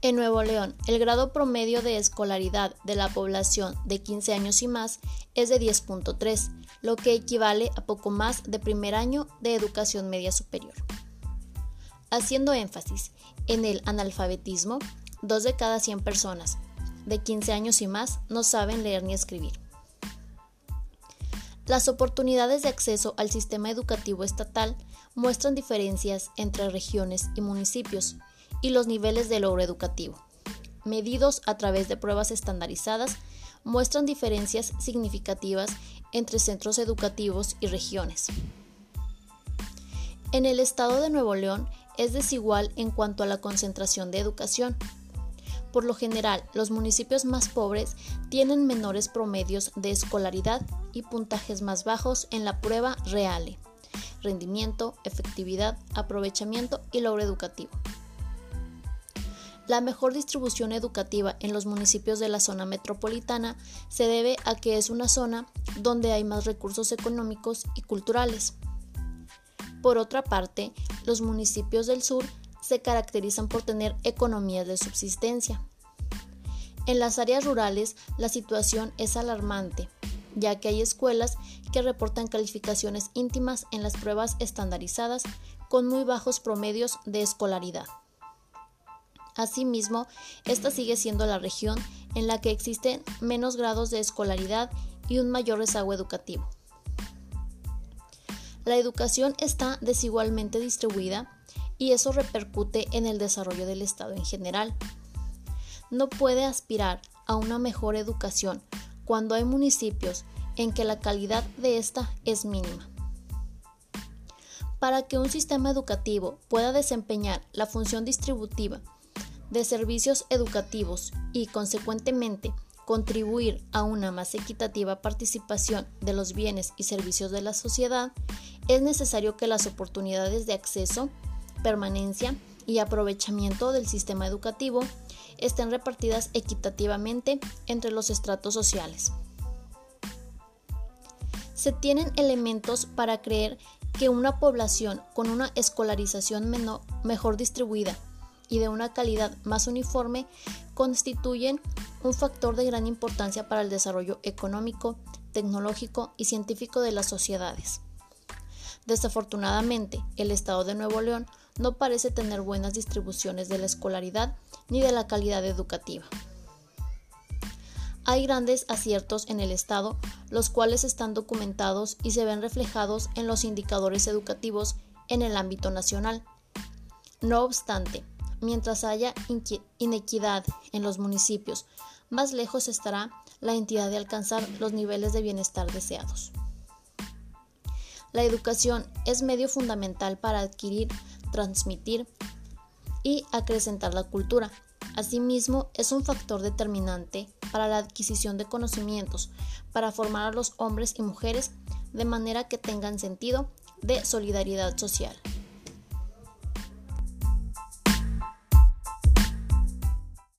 En Nuevo León, el grado promedio de escolaridad de la población de 15 años y más es de 10.3, lo que equivale a poco más de primer año de educación media superior. Haciendo énfasis en el analfabetismo, dos de cada 100 personas de 15 años y más no saben leer ni escribir. Las oportunidades de acceso al sistema educativo estatal muestran diferencias entre regiones y municipios, y los niveles de logro educativo, medidos a través de pruebas estandarizadas, muestran diferencias significativas entre centros educativos y regiones. En el estado de Nuevo León es desigual en cuanto a la concentración de educación. Por lo general, los municipios más pobres tienen menores promedios de escolaridad y puntajes más bajos en la prueba REALE, rendimiento, efectividad, aprovechamiento y logro educativo. La mejor distribución educativa en los municipios de la zona metropolitana se debe a que es una zona donde hay más recursos económicos y culturales. Por otra parte, los municipios del sur se caracterizan por tener economías de subsistencia. En las áreas rurales la situación es alarmante, ya que hay escuelas que reportan calificaciones íntimas en las pruebas estandarizadas con muy bajos promedios de escolaridad. Asimismo, esta sigue siendo la región en la que existen menos grados de escolaridad y un mayor rezago educativo. La educación está desigualmente distribuida y eso repercute en el desarrollo del Estado en general. No puede aspirar a una mejor educación cuando hay municipios en que la calidad de esta es mínima. Para que un sistema educativo pueda desempeñar la función distributiva de servicios educativos y, consecuentemente, contribuir a una más equitativa participación de los bienes y servicios de la sociedad, es necesario que las oportunidades de acceso, permanencia y aprovechamiento del sistema educativo estén repartidas equitativamente entre los estratos sociales. Se tienen elementos para creer que una población con una escolarización mejor distribuida y de una calidad más uniforme constituyen un factor de gran importancia para el desarrollo económico, tecnológico y científico de las sociedades. Desafortunadamente, el Estado de Nuevo León no parece tener buenas distribuciones de la escolaridad ni de la calidad educativa. Hay grandes aciertos en el Estado, los cuales están documentados y se ven reflejados en los indicadores educativos en el ámbito nacional. No obstante, mientras haya inequidad en los municipios, más lejos estará la entidad de alcanzar los niveles de bienestar deseados. La educación es medio fundamental para adquirir, transmitir y acrecentar la cultura. Asimismo, es un factor determinante para la adquisición de conocimientos, para formar a los hombres y mujeres de manera que tengan sentido de solidaridad social.